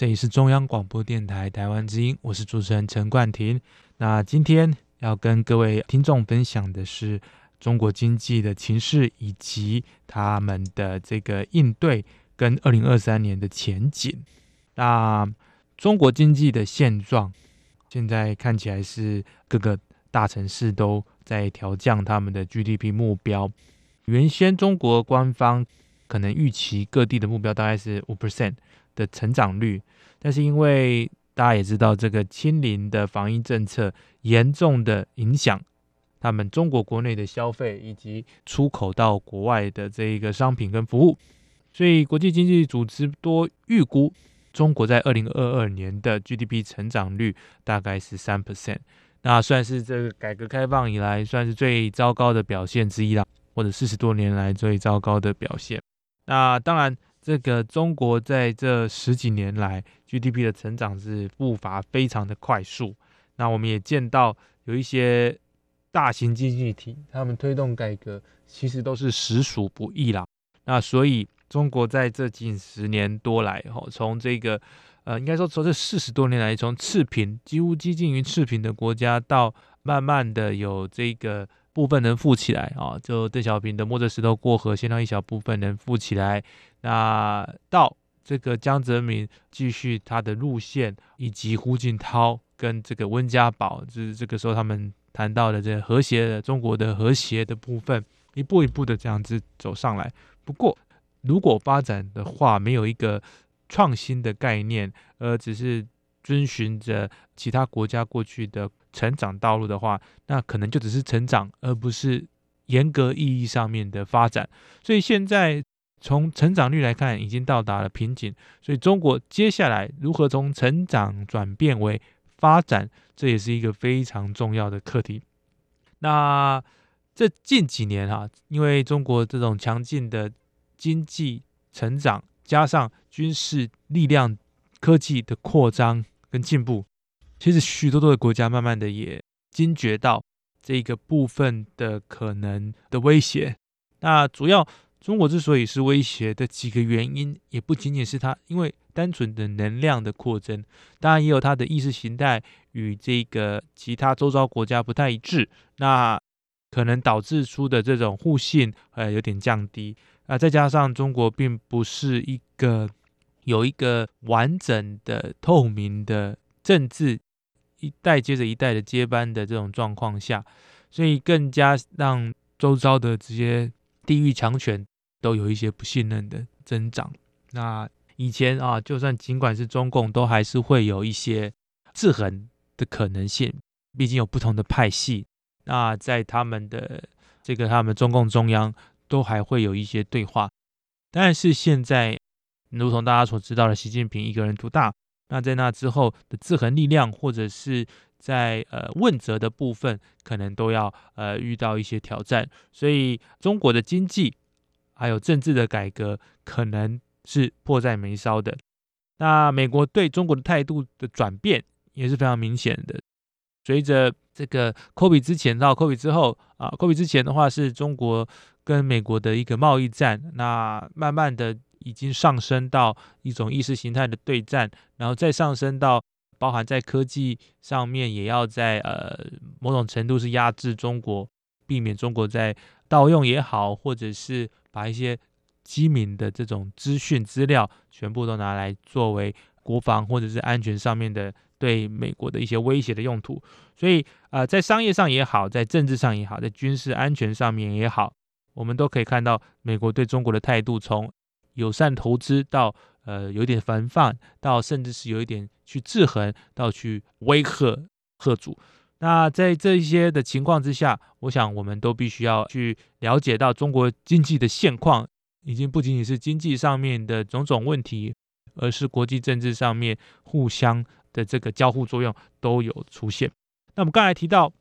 这里是中央广播电台台湾之音，我是主持人陈冠廷。那今天要跟各位听众分享的是中国经济的情势以及他们的这个应对跟二零二三年的前景。那中国经济的现状，现在看起来是各个大城市都在调降他们的 GDP 目标。原先中国官方可能预期各地的目标大概是五 percent。的成长率，但是因为大家也知道，这个清零的防疫政策严重的影响他们中国国内的消费以及出口到国外的这一个商品跟服务，所以国际经济组织多预估中国在二零二二年的 GDP 成长率大概是三 percent，那算是这个改革开放以来算是最糟糕的表现之一了，或者四十多年来最糟糕的表现。那当然。这个中国在这十几年来 GDP 的成长是步伐非常的快速，那我们也见到有一些大型经济体，他们推动改革其实都是实属不易啦。那所以中国在这近十年多来，吼，从这个呃，应该说从这四十多年来，从赤贫几乎接近于赤贫的国家，到慢慢的有这个。部分能富起来啊，就邓小平的摸着石头过河，先让一小部分能富起来。那到这个江泽民继续他的路线，以及胡锦涛跟这个温家宝，就是这个时候他们谈到的这和谐的中国的和谐的部分，一步一步的这样子走上来。不过，如果发展的话，没有一个创新的概念，而只是遵循着其他国家过去的。成长道路的话，那可能就只是成长，而不是严格意义上面的发展。所以现在从成长率来看，已经到达了瓶颈。所以中国接下来如何从成长转变为发展，这也是一个非常重要的课题。那这近几年哈，因为中国这种强劲的经济成长，加上军事力量、科技的扩张跟进步。其实许多多的国家慢慢的也惊觉到这个部分的可能的威胁。那主要中国之所以是威胁的几个原因，也不仅仅是它因为单纯的能量的扩增，当然也有它的意识形态与这个其他周遭国家不太一致，那可能导致出的这种互信呃有点降低啊。再加上中国并不是一个有一个完整的透明的政治。一代接着一代的接班的这种状况下，所以更加让周遭的这些地域强权都有一些不信任的增长。那以前啊，就算尽管是中共，都还是会有一些制衡的可能性，毕竟有不同的派系。那在他们的这个他们中共中央都还会有一些对话。但是现在，如同大家所知道的，习近平一个人独大。那在那之后的制衡力量，或者是在呃问责的部分，可能都要呃遇到一些挑战。所以中国的经济还有政治的改革，可能是迫在眉梢的。那美国对中国的态度的转变也是非常明显的。随着这个科比之前到科比之后啊科比之前的话是中国跟美国的一个贸易战，那慢慢的。已经上升到一种意识形态的对战，然后再上升到包含在科技上面，也要在呃某种程度是压制中国，避免中国在盗用也好，或者是把一些机敏的这种资讯资料全部都拿来作为国防或者是安全上面的对美国的一些威胁的用途。所以呃，在商业上也好，在政治上也好，在军事安全上面也好，我们都可以看到美国对中国的态度从。友善投资到呃有点防范，到甚至是有一点去制衡，到去威吓吓阻。那在这一些的情况之下，我想我们都必须要去了解到中国经济的现况，已经不仅仅是经济上面的种种问题，而是国际政治上面互相的这个交互作用都有出现。那我们刚才提到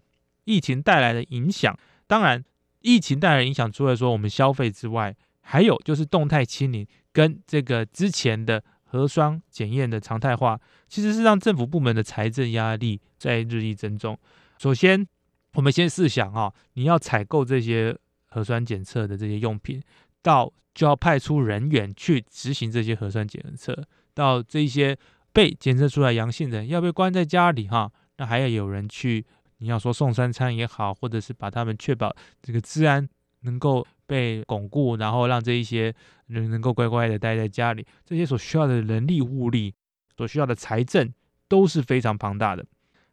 疫情带来的影响，当然疫情带来的影响，除了说我们消费之外，还有就是动态清零跟这个之前的核酸检验的常态化，其实是让政府部门的财政压力在日益增重。首先，我们先试想啊，你要采购这些核酸检测的这些用品，到就要派出人员去执行这些核酸检测，到这些被检测出来阳性的要被关在家里哈，那还要有人去，你要说送三餐也好，或者是把他们确保这个治安能够被巩固，然后让这一些人能够乖乖的待在家里，这些所需要的人力物力，所需要的财政都是非常庞大的。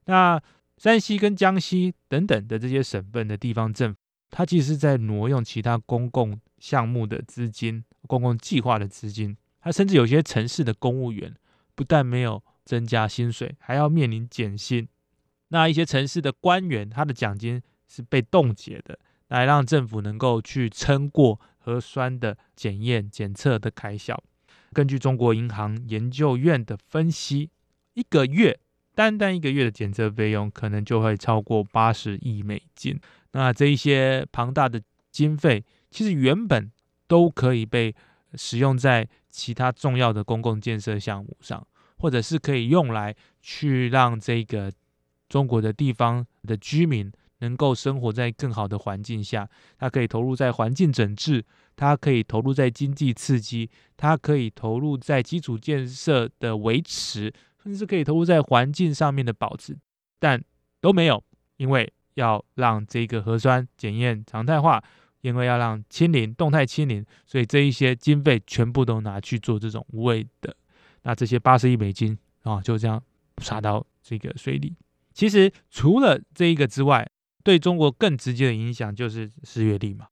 那山西跟江西等等的这些省份的地方政府，它其实是在挪用其他公共项目的资金、公共计划的资金。它甚至有些城市的公务员不但没有增加薪水，还要面临减薪。那一些城市的官员，他的奖金是被冻结的，来让政府能够去撑过核酸的检验检测的开销。根据中国银行研究院的分析，一个月。单单一个月的检测费用可能就会超过八十亿美金。那这一些庞大的经费，其实原本都可以被使用在其他重要的公共建设项目上，或者是可以用来去让这个中国的地方的居民能够生活在更好的环境下。它可以投入在环境整治，它可以投入在经济刺激，它可以投入在基础建设的维持。甚至可以投入在环境上面的保持，但都没有，因为要让这个核酸检验常态化，因为要让清零动态清零，所以这一些经费全部都拿去做这种无谓的。那这些八十亿美金啊，就这样撒到这个水里。其实除了这一个之外，对中国更直接的影响就是失业率嘛。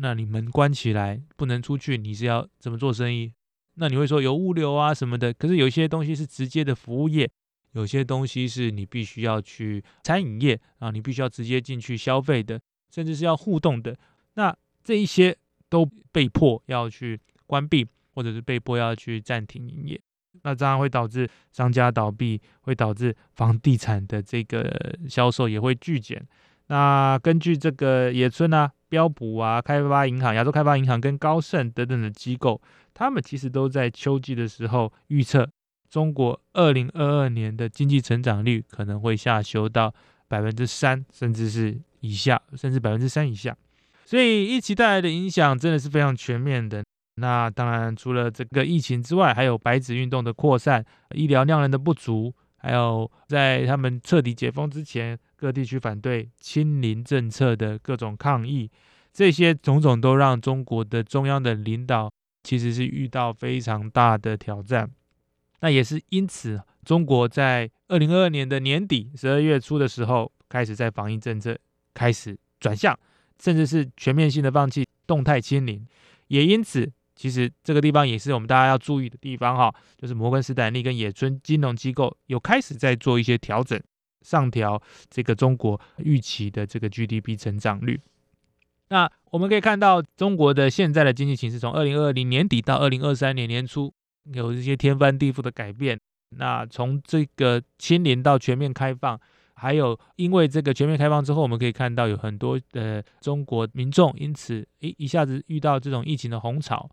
那你们关起来不能出去，你是要怎么做生意？那你会说有物流啊什么的，可是有一些东西是直接的服务业，有些东西是你必须要去餐饮业啊，你必须要直接进去消费的，甚至是要互动的。那这一些都被迫要去关闭，或者是被迫要去暂停营业。那这样会导致商家倒闭，会导致房地产的这个销售也会巨减。那根据这个野村啊、标普啊、开发银行、亚洲开发银行跟高盛等等的机构。他们其实都在秋季的时候预测，中国二零二二年的经济成长率可能会下修到百分之三，甚至是以下，甚至百分之三以下。所以疫情带来的影响真的是非常全面的。那当然，除了这个疫情之外，还有白纸运动的扩散、医疗量人的不足，还有在他们彻底解封之前，各地区反对清零政策的各种抗议，这些种种都让中国的中央的领导。其实是遇到非常大的挑战，那也是因此，中国在二零二二年的年底十二月初的时候，开始在防疫政策开始转向，甚至是全面性的放弃动态清零。也因此，其实这个地方也是我们大家要注意的地方哈，就是摩根斯坦利跟野村金融机构有开始在做一些调整，上调这个中国预期的这个 GDP 成长率。那我们可以看到，中国的现在的经济形势，从二零二零年底到二零二三年年初，有一些天翻地覆的改变。那从这个清零到全面开放，还有因为这个全面开放之后，我们可以看到有很多的中国民众因此诶一下子遇到这种疫情的红潮。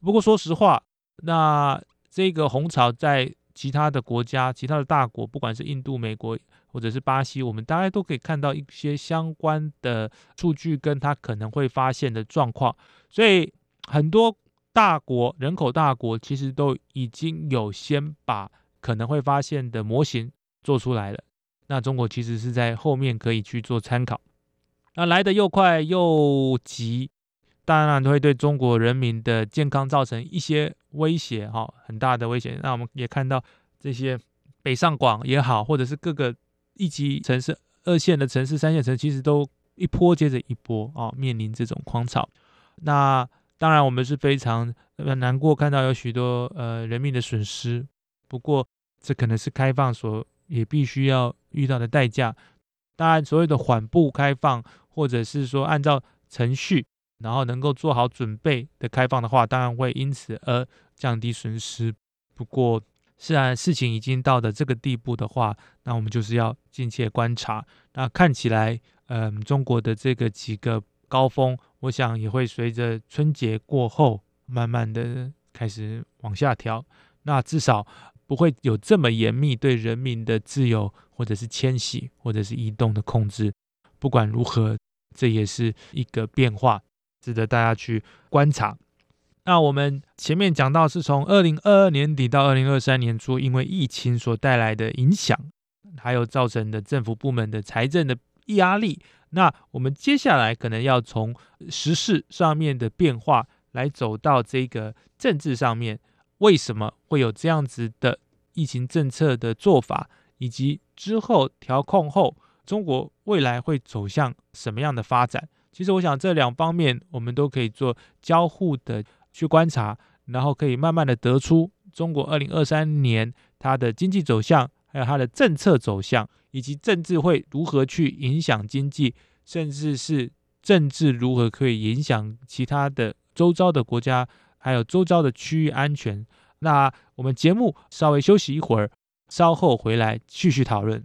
不过说实话，那这个红潮在其他的国家、其他的大国，不管是印度、美国。或者是巴西，我们大概都可以看到一些相关的数据，跟它可能会发现的状况。所以很多大国、人口大国其实都已经有先把可能会发现的模型做出来了。那中国其实是在后面可以去做参考。那来的又快又急，当然会对中国人民的健康造成一些威胁，哈，很大的威胁。那我们也看到这些北上广也好，或者是各个。一级城市、二线的城市、三线城市，其实都一波接着一波啊，面临这种狂潮。那当然，我们是非常难过，看到有许多呃人命的损失。不过，这可能是开放所也必须要遇到的代价。当然，所谓的缓步开放，或者是说按照程序，然后能够做好准备的开放的话，当然会因此而降低损失。不过，是啊，事情已经到了这个地步的话，那我们就是要静切观察。那看起来，嗯，中国的这个几个高峰，我想也会随着春节过后，慢慢的开始往下调。那至少不会有这么严密对人民的自由，或者是迁徙，或者是移动的控制。不管如何，这也是一个变化，值得大家去观察。那我们前面讲到，是从二零二二年底到二零二三年初，因为疫情所带来的影响，还有造成的政府部门的财政的压力。那我们接下来可能要从时事上面的变化，来走到这个政治上面，为什么会有这样子的疫情政策的做法，以及之后调控后，中国未来会走向什么样的发展？其实，我想这两方面我们都可以做交互的。去观察，然后可以慢慢的得出中国二零二三年它的经济走向，还有它的政策走向，以及政治会如何去影响经济，甚至是政治如何可以影响其他的周遭的国家，还有周遭的区域安全。那我们节目稍微休息一会儿，稍后回来继续讨论。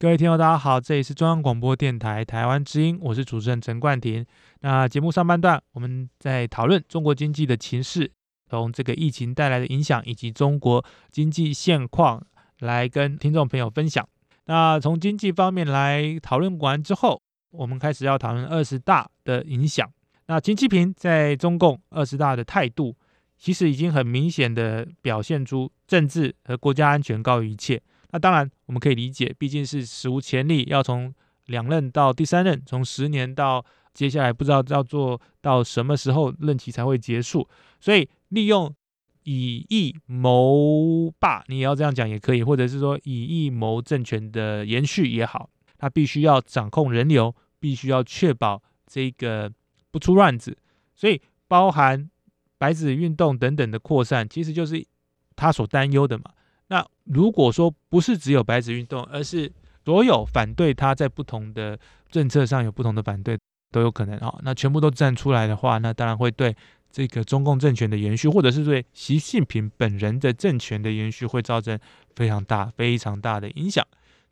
各位听众，大家好，这里是中央广播电台台湾之音，我是主持人陈冠廷。那节目上半段，我们在讨论中国经济的情势，从这个疫情带来的影响以及中国经济现况来跟听众朋友分享。那从经济方面来讨论完之后，我们开始要讨论二十大的影响。那金济平在中共二十大的态度，其实已经很明显的表现出政治和国家安全高于一切。那当然，我们可以理解，毕竟是史无前例，要从两任到第三任，从十年到接下来不知道要做到什么时候任期才会结束，所以利用以义谋霸，你也要这样讲也可以，或者是说以义谋政权的延续也好，他必须要掌控人流，必须要确保这个不出乱子，所以包含白纸运动等等的扩散，其实就是他所担忧的嘛。那如果说不是只有白纸运动，而是所有反对他在不同的政策上有不同的反对都有可能哈，那全部都站出来的话，那当然会对这个中共政权的延续，或者是对习近平本人的政权的延续，会造成非常大、非常大的影响。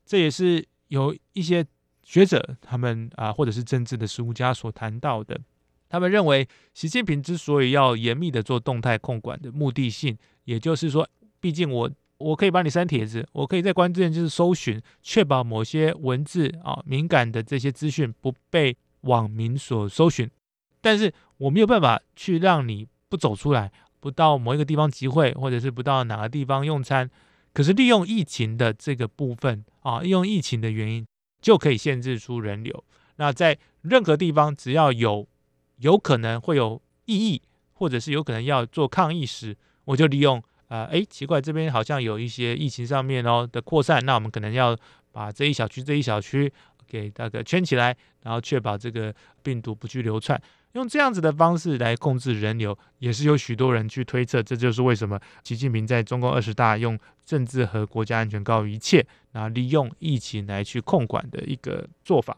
这也是有一些学者他们啊，或者是政治的实务家所谈到的，他们认为习近平之所以要严密的做动态控管的目的性，也就是说，毕竟我。我可以帮你删帖子，我可以在关键就是搜寻，确保某些文字啊敏感的这些资讯不被网民所搜寻。但是我没有办法去让你不走出来，不到某一个地方集会，或者是不到哪个地方用餐。可是利用疫情的这个部分啊，利用疫情的原因，就可以限制出人流。那在任何地方，只要有有可能会有异议，或者是有可能要做抗议时，我就利用啊，哎，奇怪，这边好像有一些疫情上面哦的扩散，那我们可能要把这一小区这一小区给那个圈起来，然后确保这个病毒不去流窜。用这样子的方式来控制人流，也是有许多人去推测，这就是为什么习近平在中共二十大用政治和国家安全高于一切，然后利用疫情来去控管的一个做法。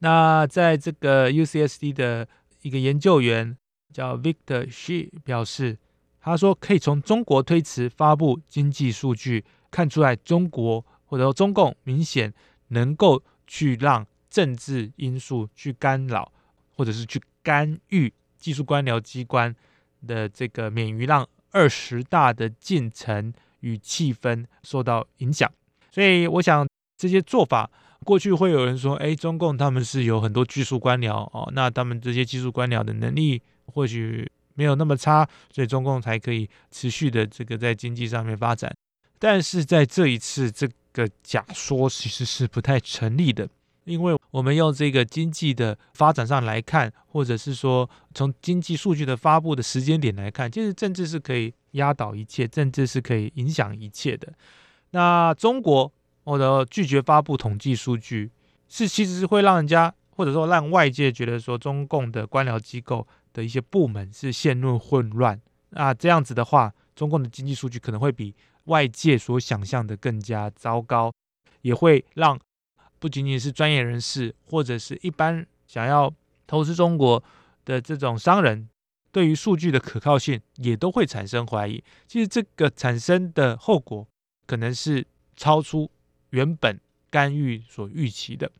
那在这个 UCSD 的一个研究员叫 Victor She 表示，他说可以从中国推迟发布经济数据看出来，中国或者说中共明显能够去让政治因素去干扰，或者是去。干预技术官僚机关的这个免于让二十大的进程与气氛受到影响，所以我想这些做法，过去会有人说，哎，中共他们是有很多技术官僚哦，那他们这些技术官僚的能力或许没有那么差，所以中共才可以持续的这个在经济上面发展。但是在这一次，这个假说其实是不太成立的。因为我们用这个经济的发展上来看，或者是说从经济数据的发布的时间点来看，其实政治是可以压倒一切，政治是可以影响一切的。那中国或者拒绝发布统计数据，是其实是会让人家或者说让外界觉得说中共的官僚机构的一些部门是陷入混乱。那这样子的话，中共的经济数据可能会比外界所想象的更加糟糕，也会让。不仅仅是专业人士，或者是一般想要投资中国的这种商人，对于数据的可靠性也都会产生怀疑。其实这个产生的后果，可能是超出原本干预所预期的。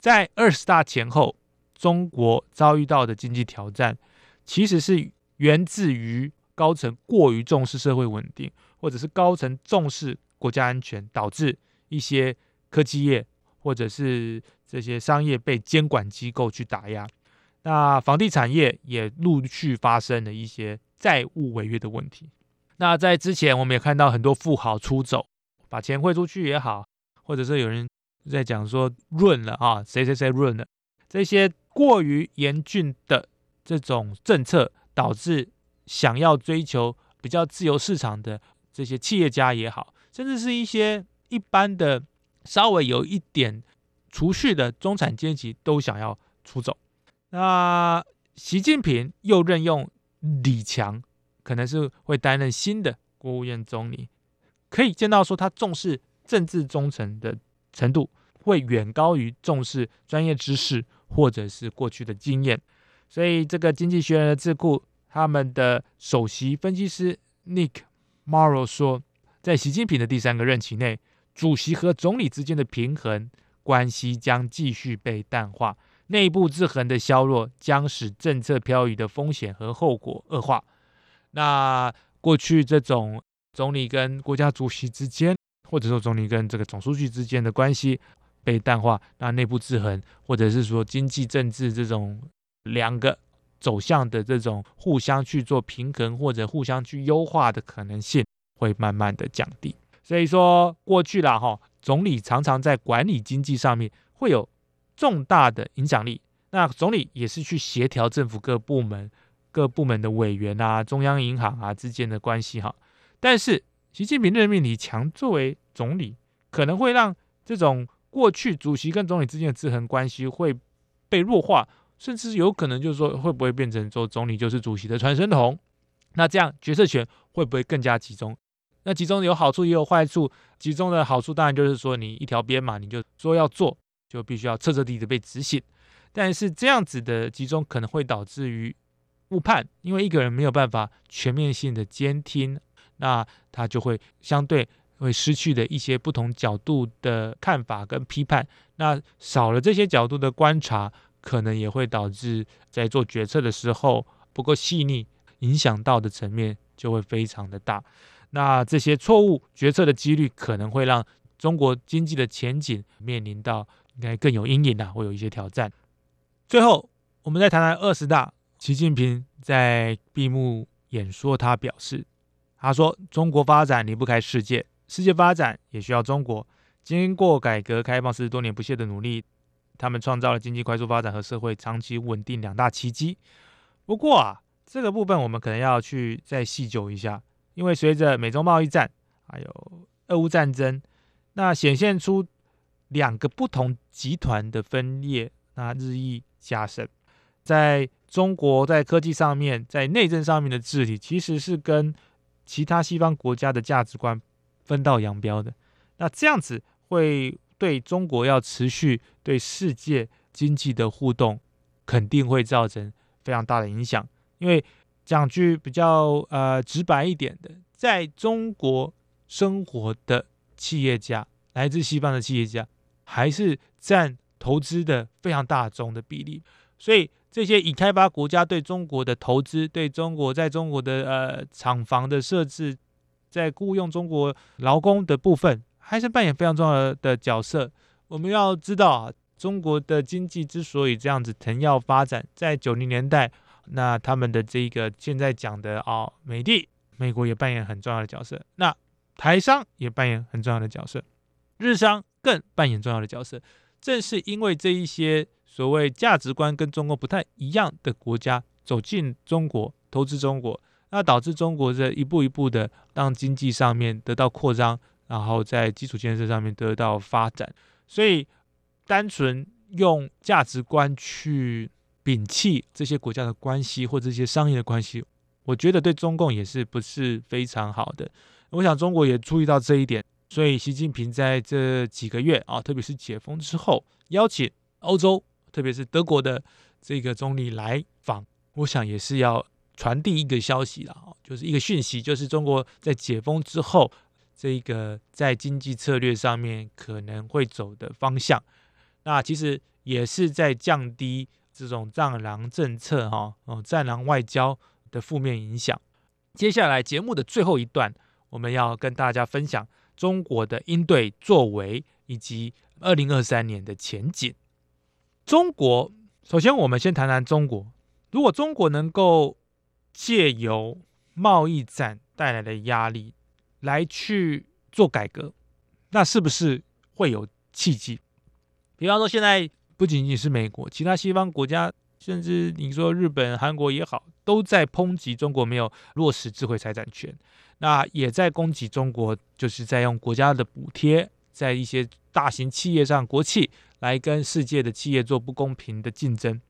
在二十大前后，中国遭遇到的经济挑战，其实是源自于高层过于重视社会稳定，或者是高层重视国家安全，导致一些科技业。或者是这些商业被监管机构去打压，那房地产业也陆续发生了一些债务违约的问题。那在之前，我们也看到很多富豪出走，把钱汇出去也好，或者是有人在讲说润了啊，谁谁谁润了，这些过于严峻的这种政策，导致想要追求比较自由市场的这些企业家也好，甚至是一些一般的。稍微有一点储蓄的中产阶级都想要出走，那习近平又任用李强，可能是会担任新的国务院总理，可以见到说他重视政治忠诚的程度会远高于重视专业知识或者是过去的经验，所以这个经济学人的智库他们的首席分析师 Nick Morrow 说，在习近平的第三个任期内。主席和总理之间的平衡关系将继续被淡化，内部制衡的削弱将使政策漂移的风险和后果恶化。那过去这种总理跟国家主席之间，或者说总理跟这个总书记之间的关系被淡化，那内部制衡或者是说经济政治这种两个走向的这种互相去做平衡或者互相去优化的可能性会慢慢的降低。所以说过去了哈，总理常常在管理经济上面会有重大的影响力。那总理也是去协调政府各部门、各部门的委员啊、中央银行啊之间的关系哈。但是习近平任命李强作为总理，可能会让这种过去主席跟总理之间的制衡关系会被弱化，甚至有可能就是说会不会变成说总理就是主席的传声筒？那这样决策权会不会更加集中？那集中有好处也有坏处，集中的好处当然就是说你一条边嘛，你就说要做，就必须要彻彻底底被执行。但是这样子的集中可能会导致于误判，因为一个人没有办法全面性的监听，那他就会相对会失去的一些不同角度的看法跟批判。那少了这些角度的观察，可能也会导致在做决策的时候不够细腻，影响到的层面就会非常的大。那这些错误决策的几率可能会让中国经济的前景面临到应该更有阴影啊，会有一些挑战。最后，我们再谈谈二十大。习近平在闭幕演说，他表示：“他说，中国发展离不开世界，世界发展也需要中国。经过改革开放四十多年不懈的努力，他们创造了经济快速发展和社会长期稳定两大奇迹。不过啊，这个部分我们可能要去再细究一下，因为随着美中贸易战还有俄乌战争，那显现出两个不同集团的分裂，那日益加深。在中国在科技上面，在内政上面的治理，其实是跟其他西方国家的价值观分道扬镳的。那这样子会对中国要持续对世界经济的互动，肯定会造成非常大的影响。因为讲句比较呃直白一点的，在中国生活的企业家，来自西方的企业家，还是占投资的非常大宗的比例，所以。这些已开发国家对中国的投资，对中国在中国的呃厂房的设置，在雇佣中国劳工的部分，还是扮演非常重要的角色。我们要知道啊，中国的经济之所以这样子腾跃发展，在九零年代，那他们的这个现在讲的啊，美的，美国也扮演很重要的角色，那台商也扮演很重要的角色，日商更扮演重要的角色。正是因为这一些。所谓价值观跟中国不太一样的国家走进中国投资中国，那导致中国这一步一步的让经济上面得到扩张，然后在基础建设上面得到发展。所以，单纯用价值观去摒弃这些国家的关系或这些商业的关系，我觉得对中共也是不是非常好的。我想中国也注意到这一点，所以习近平在这几个月啊，特别是解封之后，邀请欧洲。特别是德国的这个总理来访，我想也是要传递一个消息了哦，就是一个讯息，就是中国在解封之后，这个在经济策略上面可能会走的方向，那其实也是在降低这种战狼政策哈哦战狼外交的负面影响。接下来节目的最后一段，我们要跟大家分享中国的应对作为以及二零二三年的前景。中国，首先我们先谈谈中国。如果中国能够借由贸易战带来的压力来去做改革，那是不是会有契机？比方说，现在不仅仅是美国，其他西方国家，甚至你说日本、韩国也好，都在抨击中国没有落实智慧财产权，那也在攻击中国，就是在用国家的补贴，在一些大型企业上，国企。来跟世界的企业做不公平的竞争，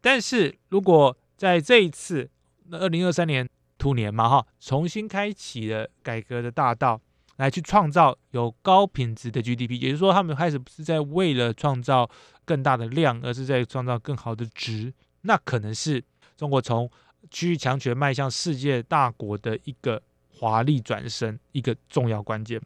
但是如果在这一次，那二零二三年兔年嘛哈，重新开启了改革的大道，来去创造有高品质的 GDP，也就是说，他们开始不是在为了创造更大的量，而是在创造更好的值，那可能是中国从区域强权迈向世界大国的一个华丽转身，一个重要关键。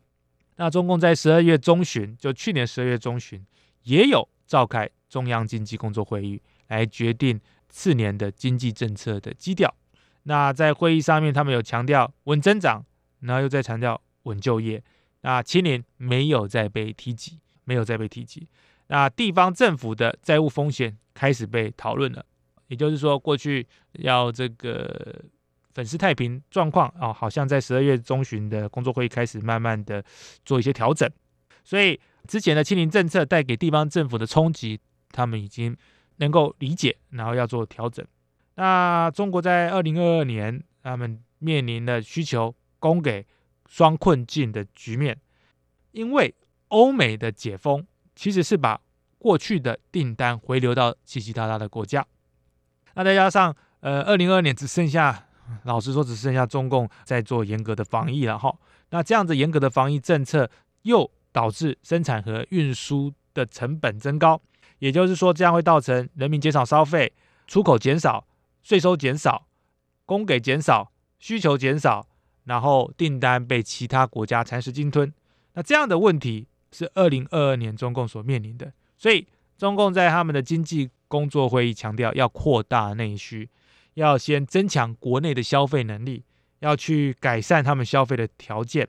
那中共在十二月中旬，就去年十二月中旬。也有召开中央经济工作会议来决定次年的经济政策的基调。那在会议上面，他们有强调稳增长，然后又在强调稳就业。那青年没有再被提及，没有再被提及。那地方政府的债务风险开始被讨论了，也就是说，过去要这个粉饰太平状况啊，好像在十二月中旬的工作会议开始慢慢的做一些调整，所以。之前的清零政策带给地方政府的冲击，他们已经能够理解，然后要做调整。那中国在二零二二年，他们面临的需求供给双困境的局面，因为欧美的解封其实是把过去的订单回流到其他大的国家。那再加上呃，二零二二年只剩下，老实说，只剩下中共在做严格的防疫了哈。那这样子严格的防疫政策又。导致生产和运输的成本增高，也就是说，这样会造成人民减少消费、出口减少、税收减少、供给减少、需求减少，然后订单被其他国家蚕食鲸吞。那这样的问题是二零二二年中共所面临的。所以，中共在他们的经济工作会议强调，要扩大内需，要先增强国内的消费能力，要去改善他们消费的条件，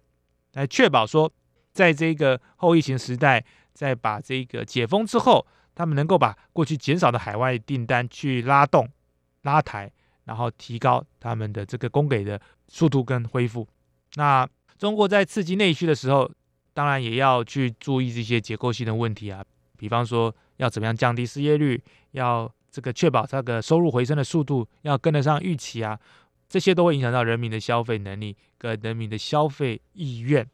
来确保说。在这个后疫情时代，在把这个解封之后，他们能够把过去减少的海外订单去拉动、拉抬，然后提高他们的这个供给的速度跟恢复。那中国在刺激内需的时候，当然也要去注意这些结构性的问题啊，比方说要怎么样降低失业率，要这个确保这个收入回升的速度要跟得上预期啊，这些都会影响到人民的消费能力跟人民的消费意愿。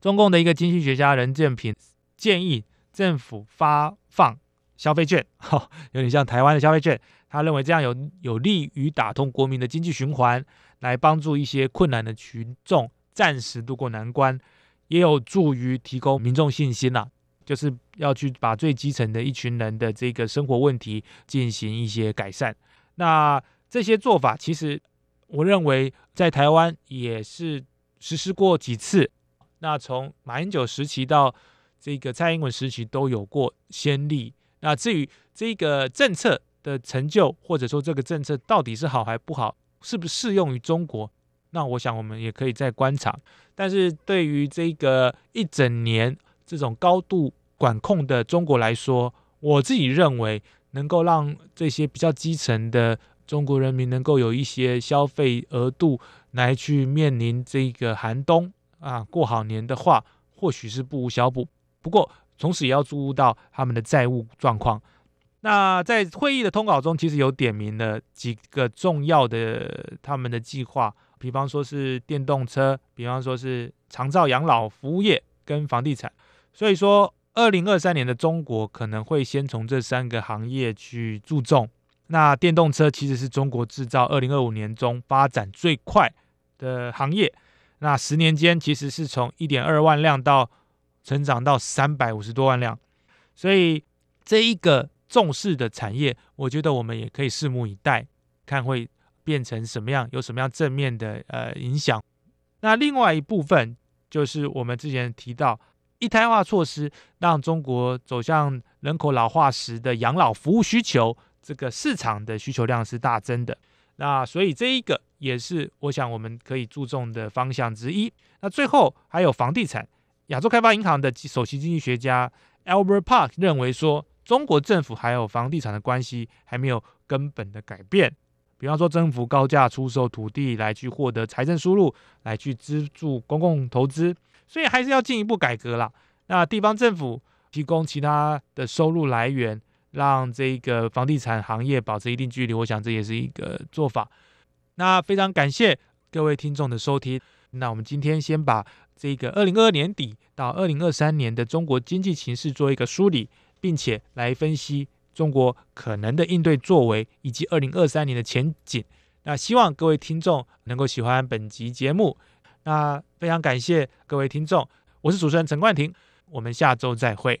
中共的一个经济学家任建平建议政府发放消费券，哈，有点像台湾的消费券。他认为这样有有利于打通国民的经济循环，来帮助一些困难的群众暂时渡过难关，也有助于提供民众信心呐。就是要去把最基层的一群人的这个生活问题进行一些改善。那这些做法，其实我认为在台湾也是实施过几次。那从马英九时期到这个蔡英文时期都有过先例。那至于这个政策，的成就，或者说这个政策到底是好还不好，是不是适用于中国？那我想我们也可以再观察。但是对于这个一整年这种高度管控的中国来说，我自己认为能够让这些比较基层的中国人民能够有一些消费额度来去面临这个寒冬啊，过好年的话，或许是不无小补。不过同时也要注意到他们的债务状况。那在会议的通稿中，其实有点名了几个重要的他们的计划，比方说是电动车，比方说是长照养老服务业跟房地产。所以说，二零二三年的中国可能会先从这三个行业去注重。那电动车其实是中国制造二零二五年中发展最快的行业，那十年间其实是从一点二万辆到成长到三百五十多万辆，所以这一个。重视的产业，我觉得我们也可以拭目以待，看会变成什么样，有什么样正面的呃影响。那另外一部分就是我们之前提到一胎化措施，让中国走向人口老化时的养老服务需求，这个市场的需求量是大增的。那所以这一个也是我想我们可以注重的方向之一。那最后还有房地产，亚洲开发银行的首席经济学家 Albert Park 认为说。中国政府还有房地产的关系还没有根本的改变，比方说政府高价出售土地来去获得财政收入，来去资助公共投资，所以还是要进一步改革啦。那地方政府提供其他的收入来源，让这个房地产行业保持一定距离，我想这也是一个做法。那非常感谢各位听众的收听。那我们今天先把这个二零二二年底到二零二三年的中国经济形势做一个梳理。并且来分析中国可能的应对作为，以及二零二三年的前景。那希望各位听众能够喜欢本集节目。那非常感谢各位听众，我是主持人陈冠廷，我们下周再会。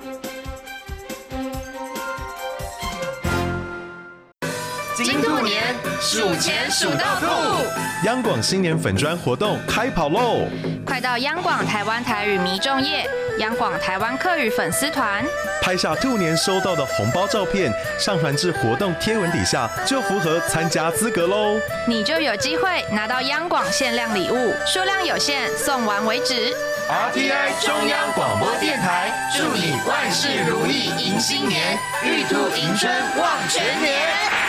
数钱数到吐！央广新年粉砖活动开跑喽！快到央广台湾台语迷众页、央广台湾客语粉丝团，拍下兔年收到的红包照片，上传至活动贴文底下，就符合参加资格喽！你就有机会拿到央广限量礼物，数量有限，送完为止。RTI 中央广播电台，祝你万事如意，迎新年，玉兔迎春，旺全年。